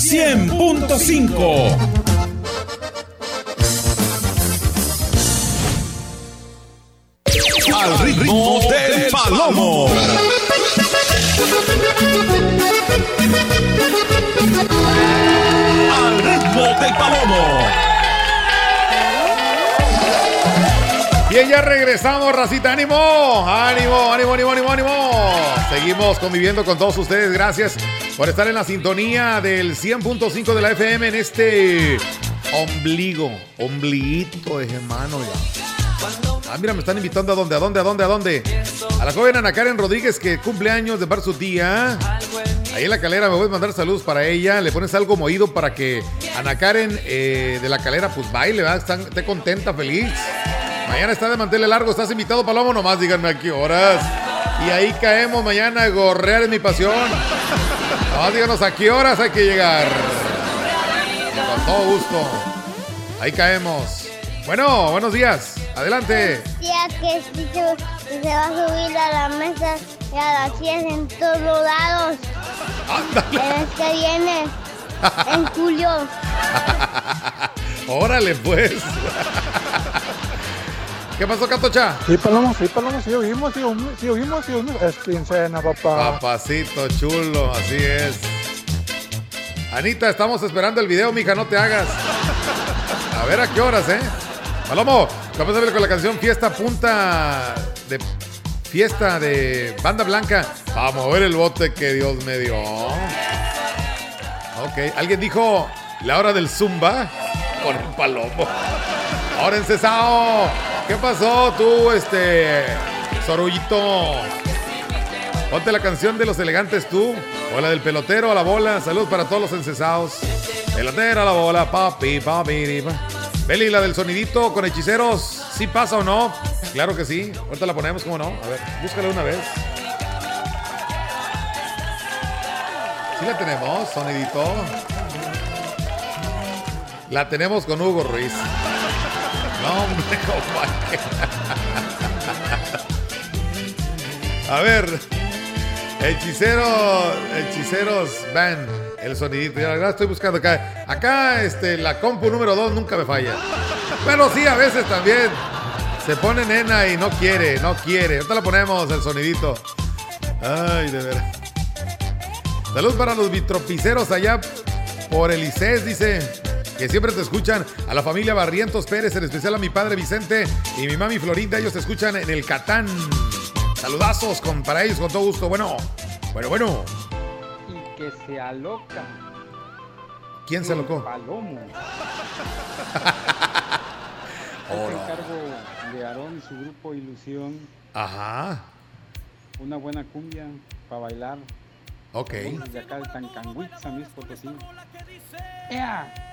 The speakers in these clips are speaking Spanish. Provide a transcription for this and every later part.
100.5. Al ritmo del palomo. Ya regresamos, racita. ¡Ánimo! ¡Ánimo, ánimo, ánimo, ánimo, ánimo! Seguimos conviviendo con todos ustedes. Gracias por estar en la sintonía del 100.5 de la FM en este ombligo, ombliguito de hermano. Ah, mira, me están invitando a dónde, a dónde, a dónde, a dónde. A la joven Ana Karen Rodríguez que cumple años de par su tía. Ahí en la calera me voy a mandar saludos para ella. Le pones algo moído para que Ana Karen eh, de la calera pues baile, ¿verdad? Esté contenta, feliz. Mañana está de manteles largo, estás invitado, Palomo, nomás díganme a qué horas. Y ahí caemos mañana, gorrear es mi pasión. Nomás díganos a qué horas hay que llegar. Con todo gusto. Ahí caemos. Bueno, buenos días. Adelante. Tía que se, va a subir a la mesa y a las 10 en todos lados. El mes que viene, en julio. Órale, pues. ¿Qué pasó, Catocha? Sí, Palomo, sí, Palomo, sí oímos, sí oímos, sí oímos, sí oímos. Es quincena, papá. Papacito chulo, así es. Anita, estamos esperando el video, mija, no te hagas. A ver a qué horas, ¿eh? Palomo, vamos a ver con la canción Fiesta Punta de Fiesta de Banda Blanca. Vamos a ver el bote que Dios me dio. Ok, alguien dijo la hora del Zumba con el palomo. Ahora en Cesao. ¿Qué pasó tú, este, Sorullito? Ponte la canción de los elegantes tú. O la del pelotero a la bola. Saludos para todos los encesados. Pelotero a la bola, papi, papi. pa. Beli, la del sonidito con hechiceros. ¿Sí pasa o no? Claro que sí. Ahorita la ponemos, ¿cómo no? A ver, búscala una vez. Sí la tenemos, sonidito. La tenemos con Hugo Ruiz. No, hombre, compadre. A ver. Hechicero, hechiceros van. El sonidito. Ya la estoy buscando acá. Acá, este, la compu número 2 nunca me falla. Pero sí, a veces también. Se pone nena y no quiere, no quiere. Ahorita la ponemos el sonidito. Ay, de veras. Saludos para los vitropiceros allá por el ICES, dice. Que siempre te escuchan. A la familia Barrientos Pérez, en especial a mi padre Vicente y mi mami Florinda. Ellos te escuchan en el Catán. Saludazos con, para ellos con todo gusto. Bueno, bueno, bueno. y que se aloca. ¿Quién se alocó? Palomo. Oh, no. de Aarón y su grupo Ilusión. Ajá. Una buena cumbia para bailar. Ok. De acá de Tancanguitz, San Luis Potosí. ¡Ea!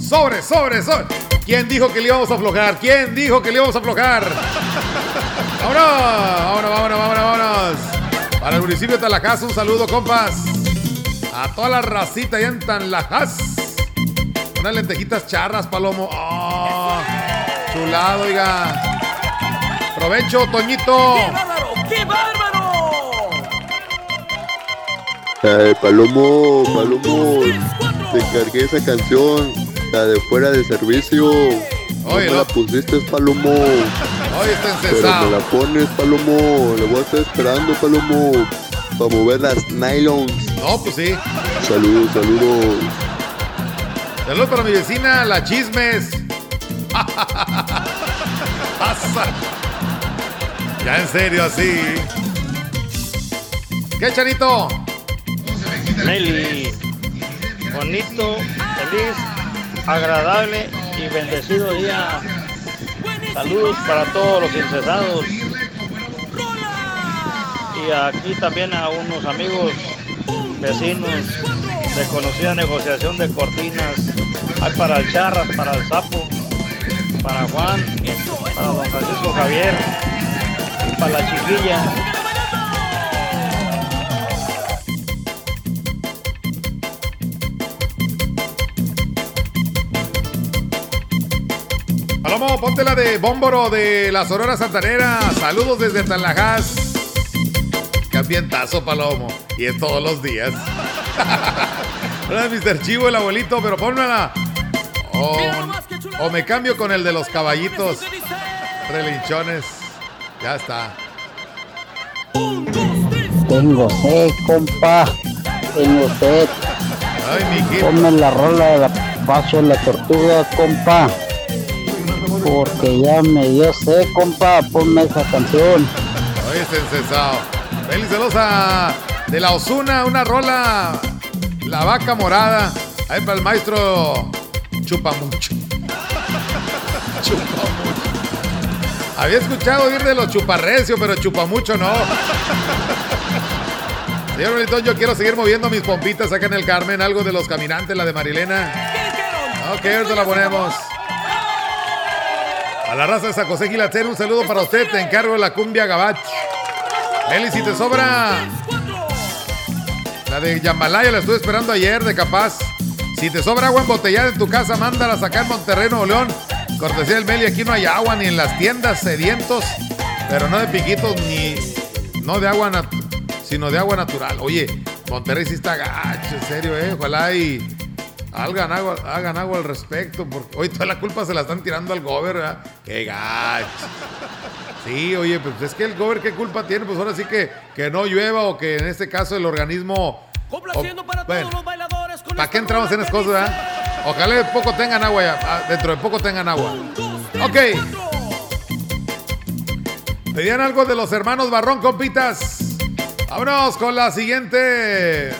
Sobre, sobre, sobre. ¿Quién dijo que le íbamos a aflojar? ¿Quién dijo que le íbamos a aflojar? ¡Vámonos! ¡Vámonos, vámonos, vámonos, vámonos! Para el municipio de Talajás, un saludo, compas. A toda la racita allá en Talajás. Unas lentejitas charras, palomo. ¡Oh! Chulado, oiga. Provecho, Toñito. ¡Qué bárbaro! Palomo, Palomo, te cargué esa canción, la de fuera de servicio. No Oye, me no. la pusiste, Palomo. Hoy está Pero me la pones, Palomo. Le voy a estar esperando, Palomo, para mover las nylons. No, pues sí. Saludos, saludos. Saludos para mi vecina, la Chismes. Pasa. Ya en serio, así. ¿Qué, Chanito? Nelly, bonito, feliz, agradable y bendecido día. Saludos para todos los incesados. Y aquí también a unos amigos vecinos de conocida negociación de cortinas. Hay para el Charras, para el Sapo, para Juan, para don Francisco Javier para la chiquilla. Ponte la de Bómboro de la Sonora Santanera. Saludos desde Talajás. Que ambientazo, Palomo. Y es todos los días. Hola, Mr. Chivo, el abuelito, pero pónmela. O, o me cambio con el de los caballitos relinchones. Ya está. Tengo sed, compa. Tengo sed. Ay, mi Ponme la rola de la paso de la tortuga, compa. Porque ya me dio sed, compa. Ponme esa canción. Oye, sensesao. Feliz Celosa de la Osuna, una rola. La vaca morada. Ahí para el maestro Chupamucho. Chupamucho. Había escuchado ir de los chuparrecio, pero chupamucho no. Señor Benito, yo quiero seguir moviendo mis pompitas acá en el Carmen. Algo de los caminantes, la de Marilena. Ok, ahorita la ponemos. A la raza de San José un saludo para usted. Te encargo la cumbia gabach. Meli, si te sobra. La de Yambalaya la estuve esperando ayer de Capaz. Si te sobra agua embotellada en tu casa, mándala a sacar Monterrey, Nuevo León. Cortesía del Meli, aquí no hay agua ni en las tiendas sedientos, pero no de piquitos ni no de agua sino de agua natural. Oye, Monterrey sí está gacho, en serio, eh. Ojalá y hagan agua, hagan agua al respecto, porque hoy toda la culpa se la están tirando al gober, ¿verdad? Qué gacho. Sí, oye, pues es que el gober qué culpa tiene, pues ahora sí que, que no llueva o que en este caso el organismo. Complaciendo para bueno, todos los bailadores con ¿Para qué entramos en esas cosas, verdad? Ojalá de poco tengan agua ya. ah, Dentro de poco tengan agua. Ok. Pedían algo de los hermanos Barrón, compitas. Vámonos con la siguiente.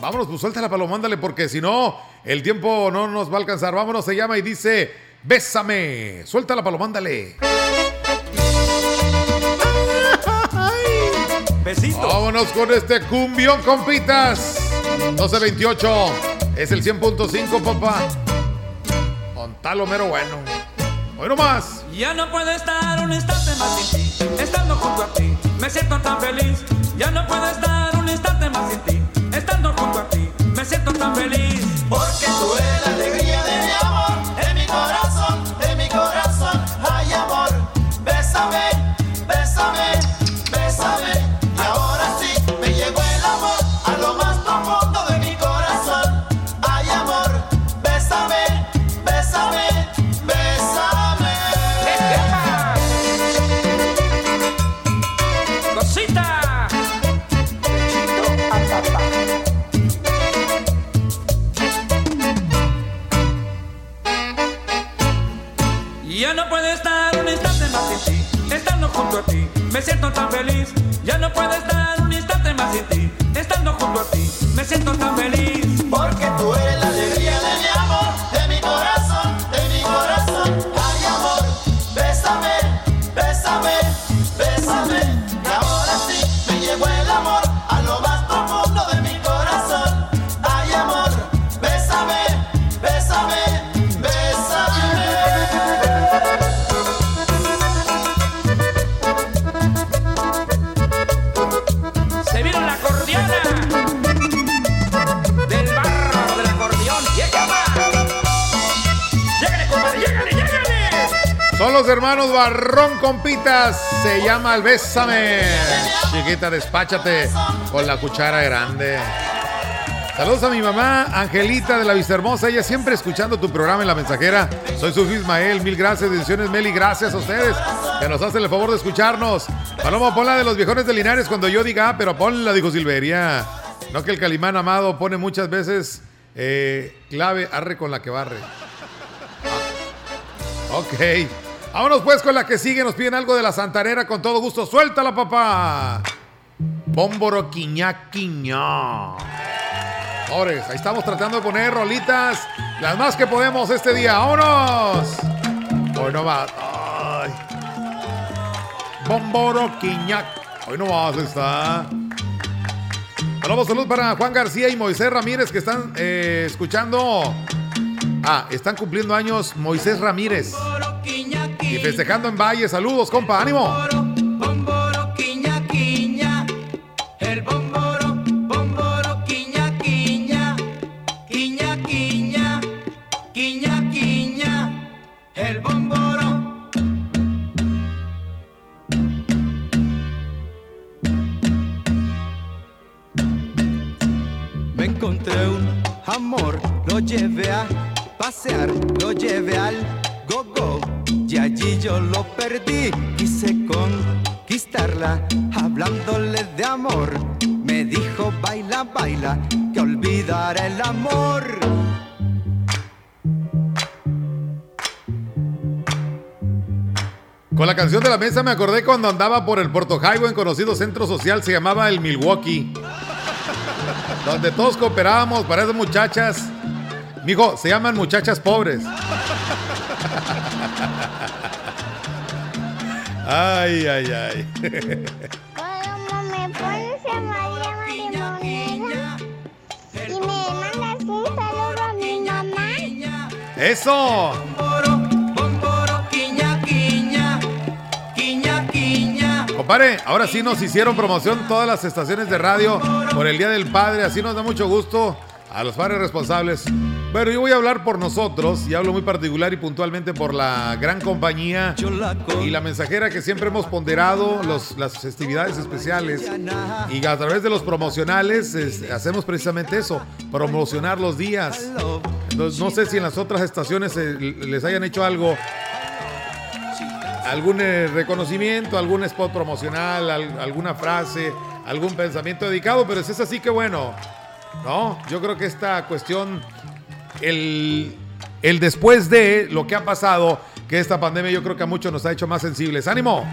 Vámonos, pues suéltala, palomándale, porque si no, el tiempo no nos va a alcanzar. Vámonos, se llama y dice: Bésame. Suéltala, palomándale. Besito. Vámonos con este cumbión, compitas. 1228. Es el 100.5, papá. Con tal mero bueno. Hoy más. Ya no puedo estar un instante más sin ti, estando junto a ti, me siento tan feliz. Ya no puedo estar un instante más sin ti, tan feliz. Porque tú eres la Barrón, compitas. Se llama el Bésame. Chiquita, despáchate con la cuchara grande. Saludos a mi mamá, Angelita de la Vista Hermosa. Ella siempre escuchando tu programa en La Mensajera. Soy su Ismael. Mil gracias, bendiciones, Meli. Gracias a ustedes que nos hacen el favor de escucharnos. Paloma, ponla de los viejones de Linares cuando yo diga, ah, pero ponla, dijo Silveria. No que el Calimán amado pone muchas veces eh, clave, arre con la que barre. Ah, Ok. Vámonos pues con la que sigue. Nos piden algo de la Santanera con todo gusto. Suéltala, papá. Bómboro quiñá quiñá. Ores, ahí estamos tratando de poner rolitas. Las más que podemos este día. ¡Vámonos! Hoy no va. Ay. Quiñac. Hoy no más está. Saludos, salud para Juan García y Moisés Ramírez que están eh, escuchando. Ah, están cumpliendo años Moisés Ramírez. Y festejando en Valle, saludos, compa, ánimo. El bomboro, bomboro, quiña, quiña. El bomboro, bomboro, quiña, quiña. Quiña, quiña. Quiña, quiña. El bomboro. Me encontré un amor, lo llevé a pasear, lo llevé al y allí yo lo perdí, quise conquistarla, hablándole de amor. Me dijo, baila, baila, que olvidará el amor. Con la canción de la mesa me acordé cuando andaba por el Puerto Highway en conocido centro social, se llamaba el Milwaukee. Donde todos cooperábamos para esas muchachas. Mijo, se llaman muchachas pobres. Ay, ay, ay. ¿Cómo me pones a María Marimonera? Y me mandas un saludo a mi mamá. ¡Eso! Quiña, quiña, quiña, quiña. Compadre, ahora sí nos hicieron promoción todas las estaciones de radio por el Día del Padre. Así nos da mucho gusto a los padres responsables. Pero yo voy a hablar por nosotros y hablo muy particular y puntualmente por la gran compañía y la mensajera que siempre hemos ponderado las festividades especiales y a través de los promocionales es- hacemos precisamente eso, promocionar los días. Entonces, no sé si en las otras estaciones eh, les hayan hecho algo algún eh, reconocimiento, algún spot promocional, al- alguna frase, algún pensamiento dedicado, pero si es así que bueno, ¿no? Yo creo que esta cuestión, el, el después de lo que ha pasado, que esta pandemia yo creo que a muchos nos ha hecho más sensibles. ¡Ánimo!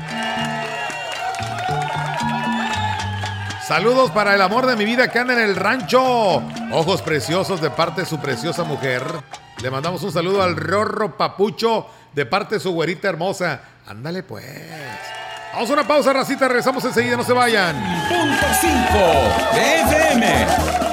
Saludos para el amor de mi vida que anda en el rancho. Ojos preciosos de parte de su preciosa mujer. Le mandamos un saludo al Rorro Papucho de parte de su güerita hermosa. Ándale pues. Vamos a una pausa, racita. Regresamos enseguida, no se vayan. Punto 5 de FM.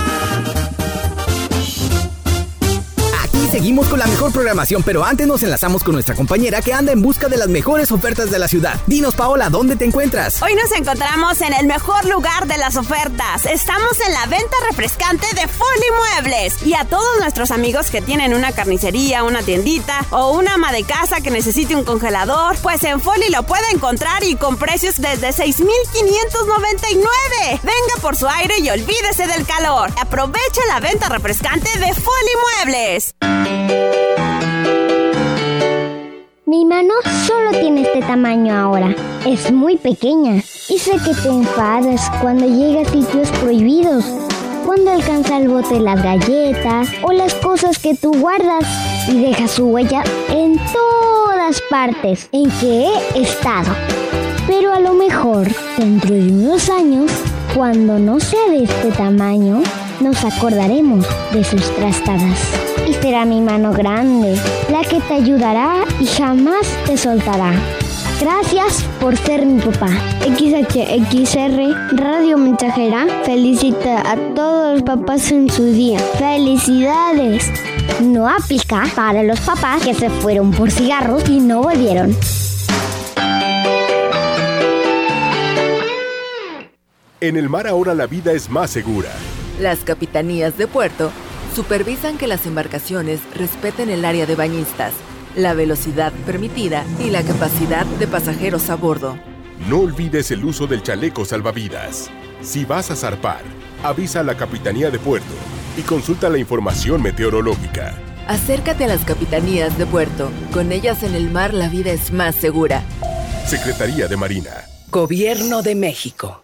Seguimos con la mejor programación, pero antes nos enlazamos con nuestra compañera que anda en busca de las mejores ofertas de la ciudad. Dinos, Paola, ¿dónde te encuentras? Hoy nos encontramos en el mejor lugar de las ofertas. Estamos en la venta refrescante de Folly Muebles. Y a todos nuestros amigos que tienen una carnicería, una tiendita o una ama de casa que necesite un congelador, pues en Folly lo puede encontrar y con precios desde 6,599. Venga por su aire y olvídese del calor. Aproveche la venta refrescante de Folly Muebles. Mi mano solo tiene este tamaño ahora. Es muy pequeña. Y sé que te enfadas cuando llega a sitios prohibidos. Cuando alcanza el bote las galletas o las cosas que tú guardas y deja su huella en todas partes en que he estado. Pero a lo mejor, dentro de unos años, cuando no sea de este tamaño, nos acordaremos de sus trastadas. Será mi mano grande, la que te ayudará y jamás te soltará. Gracias por ser mi papá. XHXR Radio Mensajera felicita a todos los papás en su día. ¡Felicidades! No aplica para los papás que se fueron por cigarros y no volvieron. En el mar ahora la vida es más segura. Las capitanías de puerto supervisan que las embarcaciones respeten el área de bañistas, la velocidad permitida y la capacidad de pasajeros a bordo. No olvides el uso del chaleco salvavidas. Si vas a zarpar, avisa a la Capitanía de Puerto y consulta la información meteorológica. Acércate a las capitanías de puerto. Con ellas en el mar la vida es más segura. Secretaría de Marina. Gobierno de México.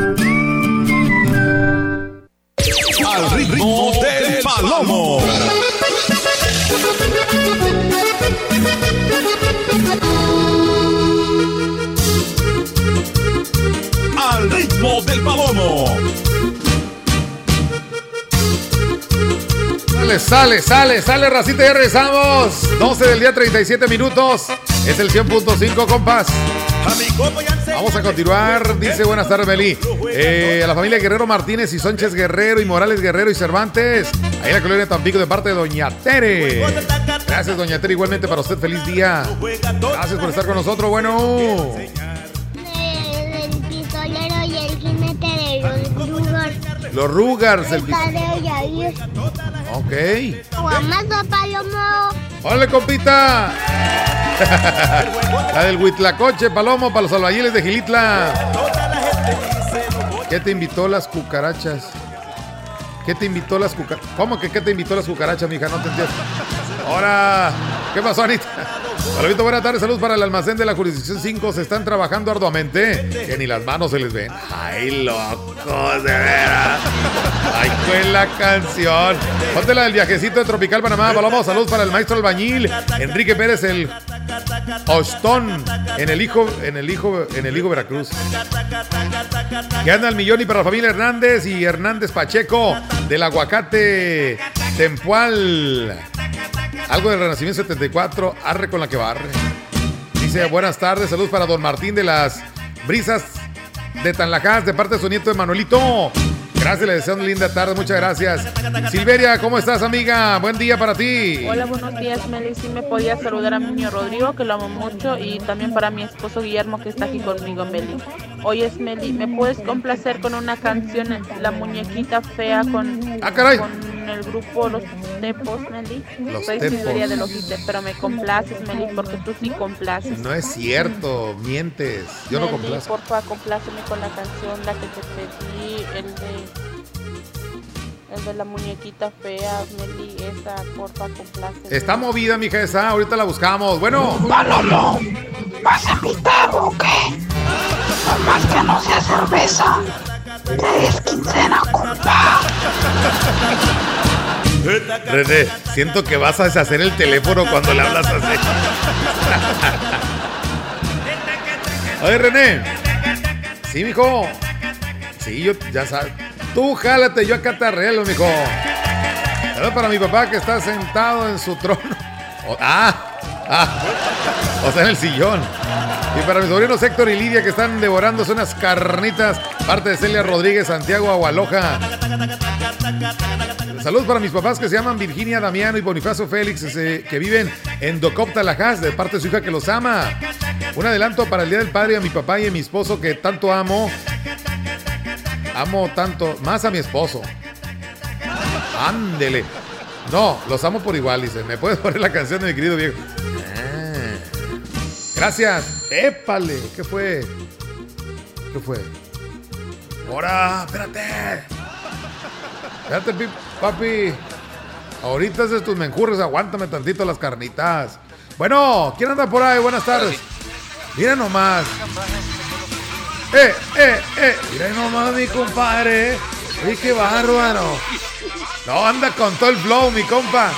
Ritmo del palomo. Al Sale, sale, sale, sale, racita, ya regresamos. 12 del día, 37 minutos. Es el 100.5, compas. Vamos a continuar. Dice buenas tardes, Meli. Eh, a la familia Guerrero Martínez y Sánchez Guerrero y Morales Guerrero y Cervantes. Ahí en la colonia Tampico de parte de Doña Tere. Gracias, Doña Tere. Igualmente para usted, feliz día. Gracias por estar con nosotros. Bueno. Los Rugars. El... Padre Yair. Ok. Guamazo Palomo. ¡Hola, compita! La del Huitlacoche, Palomo, para los albañiles de Gilitla. ¿Qué te invitó las cucarachas? ¿Qué te invitó las cucarachas? ¿Cómo que qué te invitó las cucarachas, mija? No te entiendo. Ahora, ¿qué pasó, Anita? Saludito, buenas tardes, saludos para el almacén de la jurisdicción 5. Se están trabajando arduamente, que ni las manos se les ven. Ay, locos, de veras. Ay, fue la canción. Ponte la del viajecito de Tropical Panamá. Paloma, saludos para el maestro albañil, Enrique Pérez, el Ostón, en el hijo, en el hijo, en el hijo Veracruz. Que anda el millón y para la familia Hernández y Hernández Pacheco del aguacate Tempual. Algo del Renacimiento 74, arre con la que barre. Dice, buenas tardes, saludos para don Martín de las Brisas de Tanlajas, de parte de su nieto de Manuelito. Gracias, le deseo una linda tarde, muchas gracias. Silveria, ¿cómo estás, amiga? Buen día para ti. Hola, buenos días, Meli. Sí me podía saludar a mi niño Rodrigo, que lo amo mucho, y también para mi esposo Guillermo, que está aquí conmigo, Meli. Hoy es Meli. ¿Me puedes complacer con una canción, La Muñequita Fea, con, Ah, caray. con el grupo Los Tepos, Meli? Los Soy Tepos. De Lojite, pero me complaces, Meli, porque tú sí complaces. No es cierto, mientes. Yo no Meli, complazco. porfa, compláceme con la canción, la que te pedí, el de... El de la muñequita fea, Meli, esa, porfa, compláceme. Está movida, mija esa. Ahorita la buscamos. Bueno. Palomo, ¿Vas a invitar o qué? Nomás que no sea cerveza. Es quincena. René, siento que vas a deshacer el teléfono cuando le hablas así. Oye, René. Sí, mijo. Sí, yo ya sabes. Tú jálate, yo acá te arreglo, mijo. Saludos para mi papá que está sentado en su trono. Ah, ah, o sea, en el sillón. Y para mis sobrinos Héctor y Lidia que están devorándose unas carnitas. Parte de Celia Rodríguez, Santiago Agualoja. Saludos para mis papás que se llaman Virginia Damiano y Bonifacio Félix, que viven en Docop Talajas, de parte de su hija que los ama. Un adelanto para el Día del Padre a mi papá y a mi esposo que tanto amo. Amo tanto, más a mi esposo. Ándele. No, los amo por igual, dice. ¿Me puedes poner la canción de mi querido viejo? Gracias. Épale. ¿Qué fue? ¿Qué fue? ¡Ahora! ¡Espérate! Espérate, pi- papi. Ahorita haces tus menjurres, aguántame tantito las carnitas. Bueno, ¿quién anda por ahí? Buenas tardes. Mira nomás. ¡Eh, eh, eh! Mira nomás, mi compadre. ¡Uy, qué bárbaro! No, anda con todo el flow, mi compa.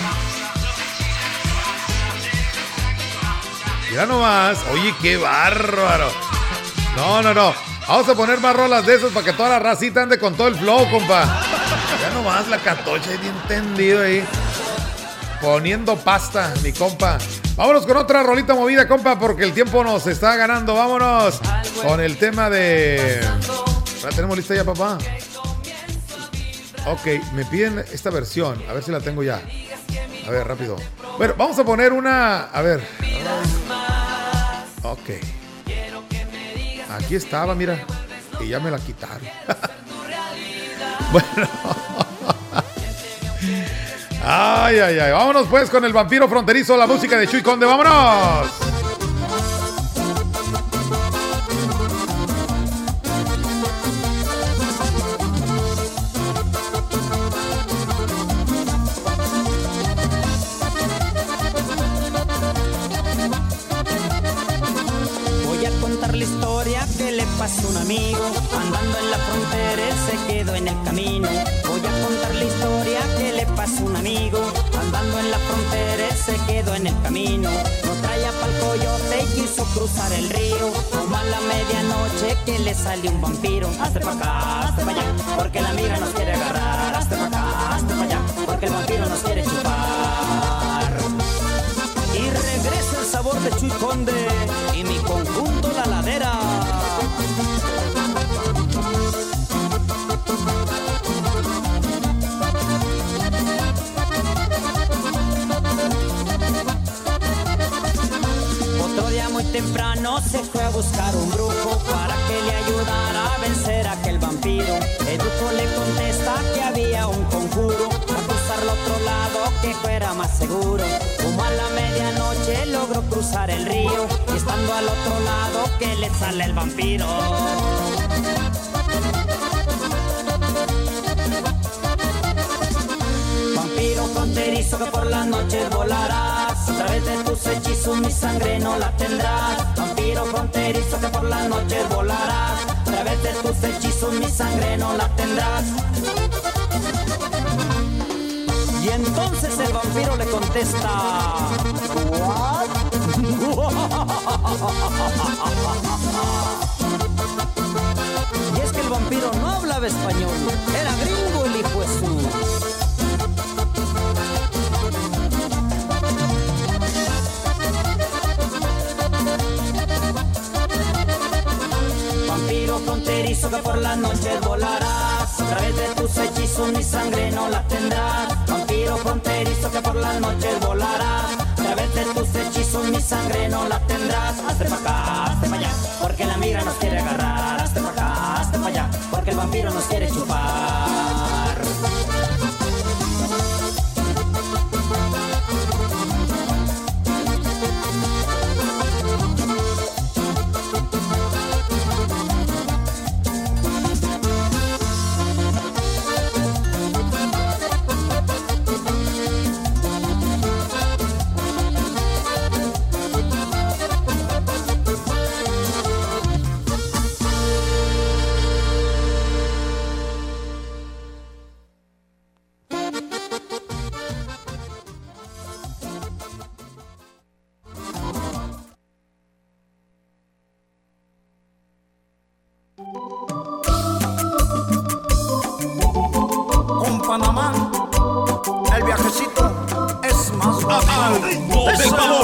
Mira nomás. Oye, qué bárbaro. No, no, no. Vamos a poner más rolas de esos para que toda la racita ande con todo el flow, compa. Ya nomás la catocha, bien tendido ahí. Poniendo pasta, mi compa. Vámonos con otra rolita movida, compa, porque el tiempo nos está ganando. Vámonos con el tema de. ¿La tenemos lista ya, papá? Ok, me piden esta versión. A ver si la tengo ya. A ver, rápido. Bueno, vamos a poner una. A ver. Ok. Aquí estaba, mira. Y ya me la quitaron. bueno. Ay, ay, ay. Vámonos pues con el vampiro fronterizo, la música de Chuy Conde. ¡Vámonos! Quiso cruzar el río. Como a la medianoche que le salió un vampiro. Hazte pa' acá, hazte pa' allá, porque la migra nos quiere agarrar. Hazte pa' acá, se fue a buscar un brujo para que le ayudara a vencer a aquel vampiro. El brujo le contesta que había un conjuro a cruzar al otro lado que fuera más seguro. Como a la medianoche logró cruzar el río y estando al otro lado que le sale el vampiro. Vampiro fronterizo que por las noches volarás A través de tus hechizos mi sangre no la tendrás Vampiro fronterizo que por las noches volarás. A través de tus hechizos mi sangre no la tendrás. Y entonces el vampiro le contesta Y es que el vampiro no hablaba español Era gringo el hijo que por las noches volarás. A través de tus hechizos mi sangre no la tendrás. Vampiro fronterizo que por las noches volarás. A través de tus hechizos mi sangre no la tendrás. Hazte pa' acá, hazte pa' allá Porque la migra nos quiere agarrar. Hazte pa' acá, hazte pa' allá Porque el vampiro nos quiere chupar Al ritmo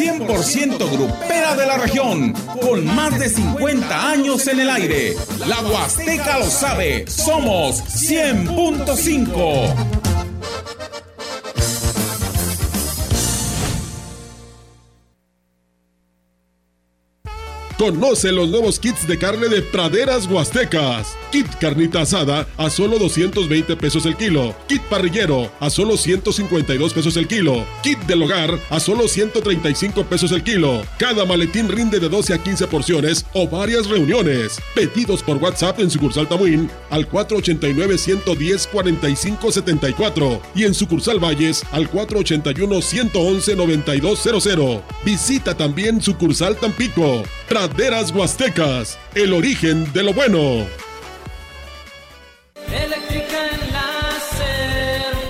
100% grupera de la región, con más de 50 años en el aire. La Huasteca lo sabe, somos 100.5. Conoce los nuevos kits de carne de praderas huastecas. Kit carnita asada a solo 220 pesos el kilo. Kit parrillero a solo 152 pesos el kilo. Kit del hogar a solo 135 pesos el kilo. Cada maletín rinde de 12 a 15 porciones o varias reuniones. Pedidos por WhatsApp en sucursal Tamuín al 489-110-4574 y en sucursal Valles al 481-111-9200. Visita también sucursal Tampico. Praderas Huastecas, el origen de lo bueno.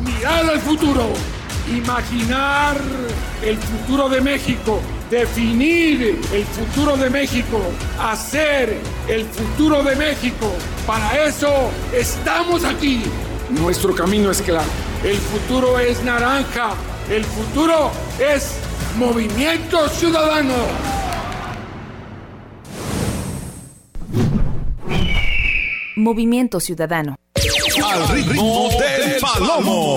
mirar al futuro, imaginar el futuro de México, definir el futuro de México, hacer el futuro de México. Para eso estamos aquí. Nuestro camino es claro. El futuro es naranja. El futuro es movimiento ciudadano. Movimiento Ciudadano. Al ritmo del palomo.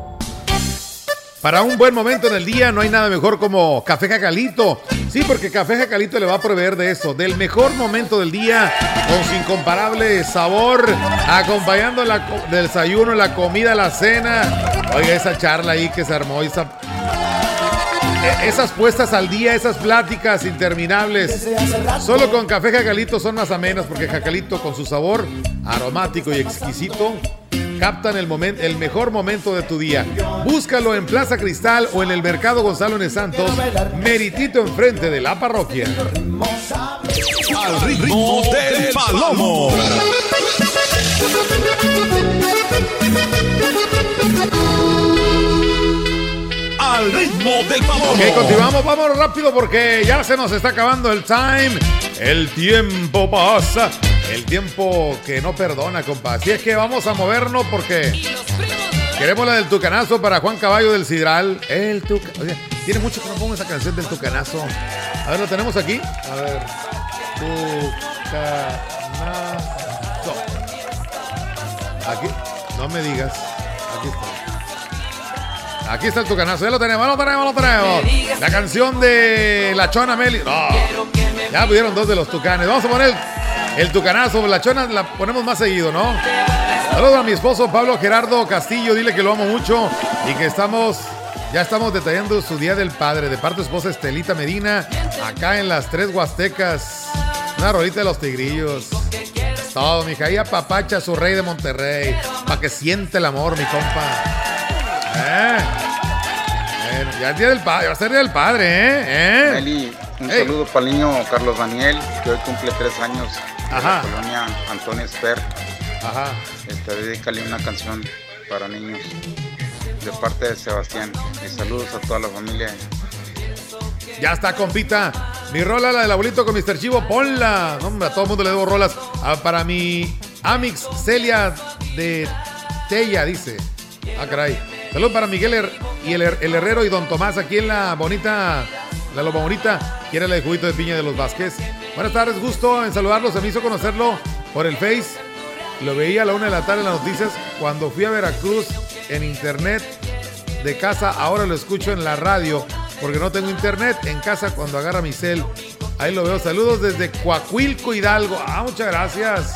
Para un buen momento en el día no hay nada mejor como Café Jacalito. Sí, porque Café Jacalito le va a proveer de eso, del mejor momento del día, con su incomparable sabor, acompañando la, del desayuno, la comida, la cena. Oiga, esa charla ahí que se armó, esa e- esas puestas al día, esas pláticas interminables. Solo con café jacalito son más amenas porque jacalito con su sabor aromático y exquisito captan el, momen- el mejor momento de tu día. Búscalo en Plaza Cristal o en el Mercado Gonzalo N. Santos, meritito enfrente de la parroquia. Al ritmo del palomo. Al ritmo del palomo. Ok, continuamos, vámonos rápido porque ya se nos está acabando el time. El tiempo pasa. El tiempo que no perdona, compa. Así es que vamos a movernos porque queremos la del tucanazo para Juan Caballo del Sidral. El tucanazo. Tiene mucho que no pongo esa canción del tucanazo. A ver, lo tenemos aquí. A ver. Tucanazo. Aquí. No me digas. Aquí está. Aquí está el tucanazo. Ya lo tenemos, lo tenemos, lo tenemos. La canción de La Chona Meli. No. Ya pudieron dos de los tucanes. Vamos a poner el tucanazo. La Chona la ponemos más seguido, ¿no? Saludos a mi esposo Pablo Gerardo Castillo. Dile que lo amo mucho y que estamos. Ya estamos detallando su Día del Padre de parte de su esposa Estelita Medina, acá en las Tres Huastecas. Una rolita de los tigrillos. Todo, mija. Ahí apapacha su rey de Monterrey. Para que siente el amor, mi compa. ¿Eh? Bueno, ya es Día del Padre. Va a ser Día del Padre, ¿eh? ¿Eh? Un Ey. saludo para el niño Carlos Daniel, que hoy cumple tres años. De Ajá. la colonia Antonio Esper. Ajá. Este, dedícale una canción para niños. De parte de Sebastián. Y saludos a toda la familia. Ya está, compita. Mi rola, la del abuelito con Mr. Chivo, ponla. Hombre, a todo el mundo le debo rolas. Ah, para mi Amix Celia de Tella, dice. Ah, caray. Saludos para Miguel Her- y el, Her- el Herrero y Don Tomás aquí en la bonita, la Loba Bonita. Quiere la de de piña de los Vázquez. Buenas tardes, gusto en saludarlo. Se me hizo conocerlo por el Face. Lo veía a la una de la tarde en las noticias. Cuando fui a Veracruz en internet de casa, ahora lo escucho en la radio porque no tengo internet en casa cuando agarra mi cel. Ahí lo veo. Saludos desde Coahuilco, Hidalgo. Ah, muchas gracias.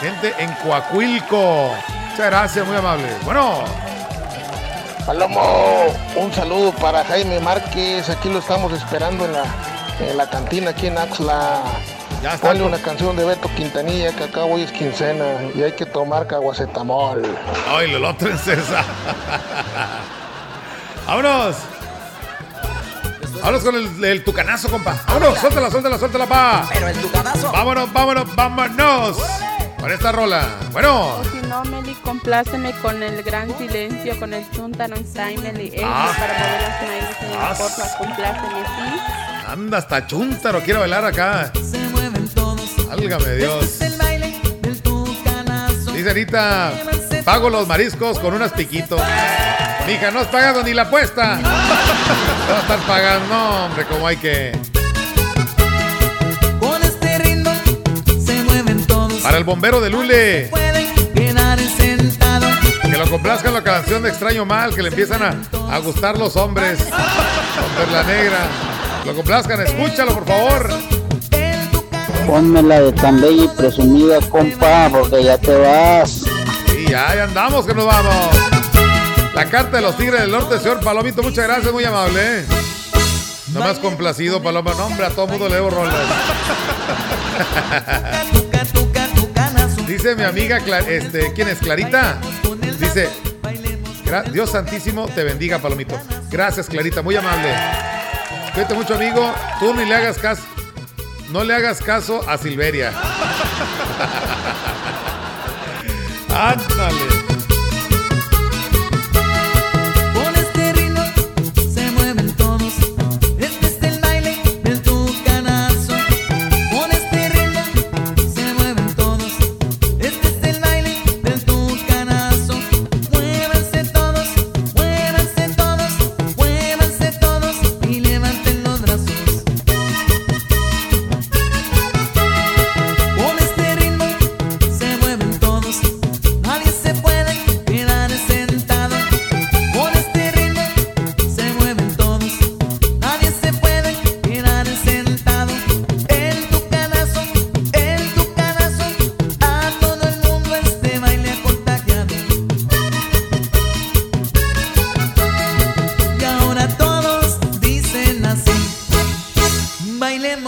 Gente en Coahuilco. Muchas gracias, muy amable. Bueno, Palomo, un saludo para Jaime Márquez, aquí lo estamos esperando en la, en la cantina aquí en Axla. Ya está. Ponle una canción de Beto Quintanilla que acá hoy es quincena y hay que tomar caguacetamol. ay, lo otro César. Vámonos. Vámonos con el, el tucanazo, compa. Vámonos, suéltala, suéltala, suéltala, pa. Pero el tucanazo. Vámonos, vámonos, vámonos. Con esta rola. Bueno. O si no, Meli, compláceme con el gran silencio, con el Chuntaron Meli. Es Ah. para mover las Meli, Ah. porfa, compláceme, ¿sí? Anda hasta chuntaro, quiero bailar acá. Válgame Dios. Dice Anita, pago los mariscos con unas piquitos. Mija, no has pagado ni la apuesta. No va a estar pagando, no, hombre, como hay que. Para el bombero de Lule, que lo complazcan la canción de Extraño Mal, que le empiezan a, a gustar los hombres. Con Perla Negra. Lo complazcan, escúchalo, por favor. Ponme la de tan bella y presumida, compa, porque ya te vas. Y ya, ya andamos que nos vamos. La carta de los Tigres del Norte, señor Palomito, muchas gracias, muy amable. ¿eh? No has complacido, Paloma. No, hombre, a todo mundo le debo rolas. Dice mi amiga, este, ¿quién es? Clarita. Dice, "Gra- Dios Santísimo te bendiga, Palomito. Gracias, Clarita, muy amable. Cuídate mucho, amigo. Tú ni le hagas caso. No le hagas caso a Silveria. Ándale.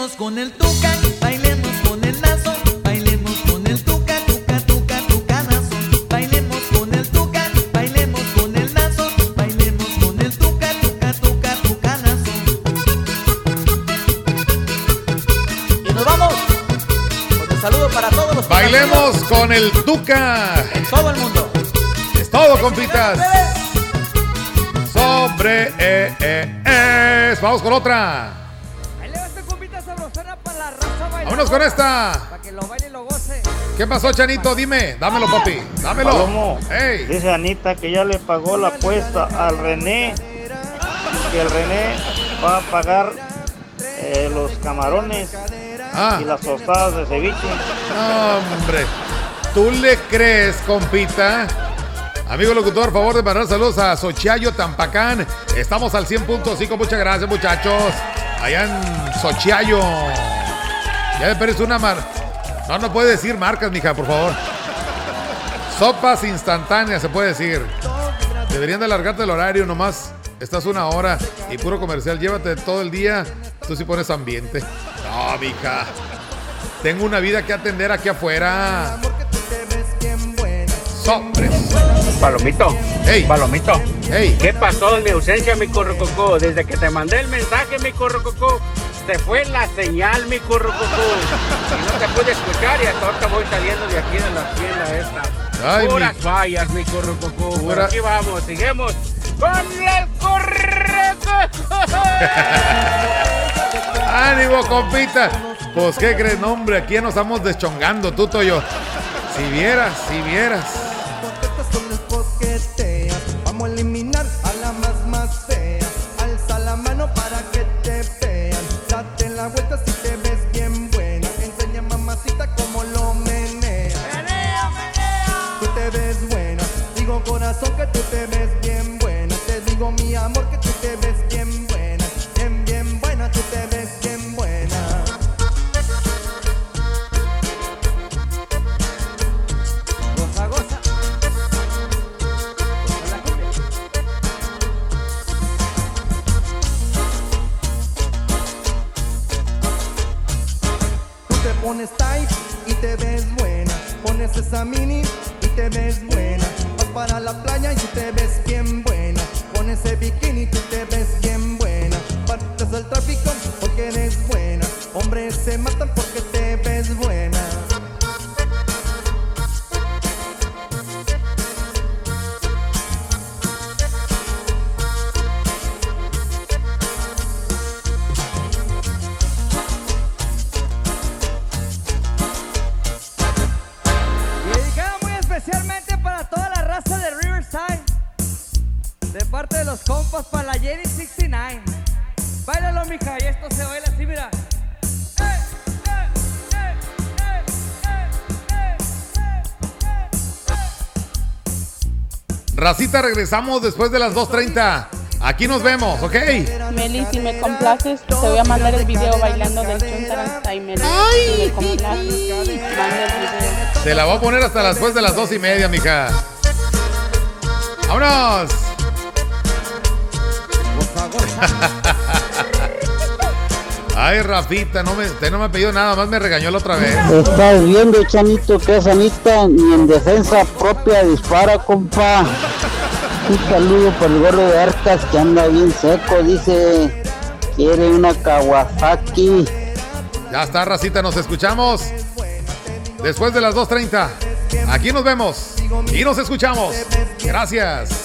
Bailemos con el tuca, bailemos con el lazo, bailemos con el tuca, tuca, tuca, tucanazo. Bailemos con el tuca, bailemos con el lazo, bailemos con el tuca, tuca, tuca, tucanazo. Y nos vamos con un saludo para todos los Bailemos con el Tuca. En todo el mundo. Es todo, compitas. Sobre eh, eh, es. Vamos con otra. Vámonos con esta. ¿Qué pasó, Chanito? Dime, dámelo, papi. Dámelo. Palomo, Ey. Dice Anita que ya le pagó la apuesta al René. Que el René va a pagar eh, los camarones Ah. y las tostadas de ceviche. Hombre, ¿tú le crees, compita? Amigo locutor, favor de mandar saludos a Xochiayo Tampacán. Estamos al 100.5. Muchas gracias, muchachos. Allá en Xochiayo. Ya me parece una mar. No, no puede decir marcas, mija, por favor. Sopas instantáneas, se puede decir. Deberían de alargarte el horario nomás. Estás una hora y puro comercial. Llévate todo el día. Tú sí pones ambiente. No, mija. Tengo una vida que atender aquí afuera. Sobres. Palomito. Hey. Palomito. Hey. ¿Qué pasó en mi ausencia, mi corrococó? Desde que te mandé el mensaje, mi corrococó, se fue la señal, mi corrococó. Y no te pude escuchar y hasta ahorita voy saliendo de aquí de la tienda esta. Ay, Puras mi- fallas, mi. Por Pura- aquí vamos, seguimos con el corrococó. ¡Ánimo, compita! Pues, ¿qué crees? Hombre, aquí nos estamos deschongando, tú, Toyo. Si vieras, si vieras. Regresamos después de las 2.30. Aquí nos vemos, ¿ok? Meli, si me complaces, te voy a mandar el video bailando del Chuntaranstay, Meli. Si me complaces, manda el video. Se la voy a poner hasta después de las dos y media, mija. ¡Vámonos! Ay, Rafita, no me, usted no me ha pedido nada más, me regañó la otra vez. Estás viendo, Chanito, que esa Anita ni en defensa propia dispara, compa. Un saludo por el gorro de Arcas que anda bien seco, dice. Quiere una Kawasaki. Ya está, Racita, nos escuchamos después de las 2.30. Aquí nos vemos y nos escuchamos. Gracias.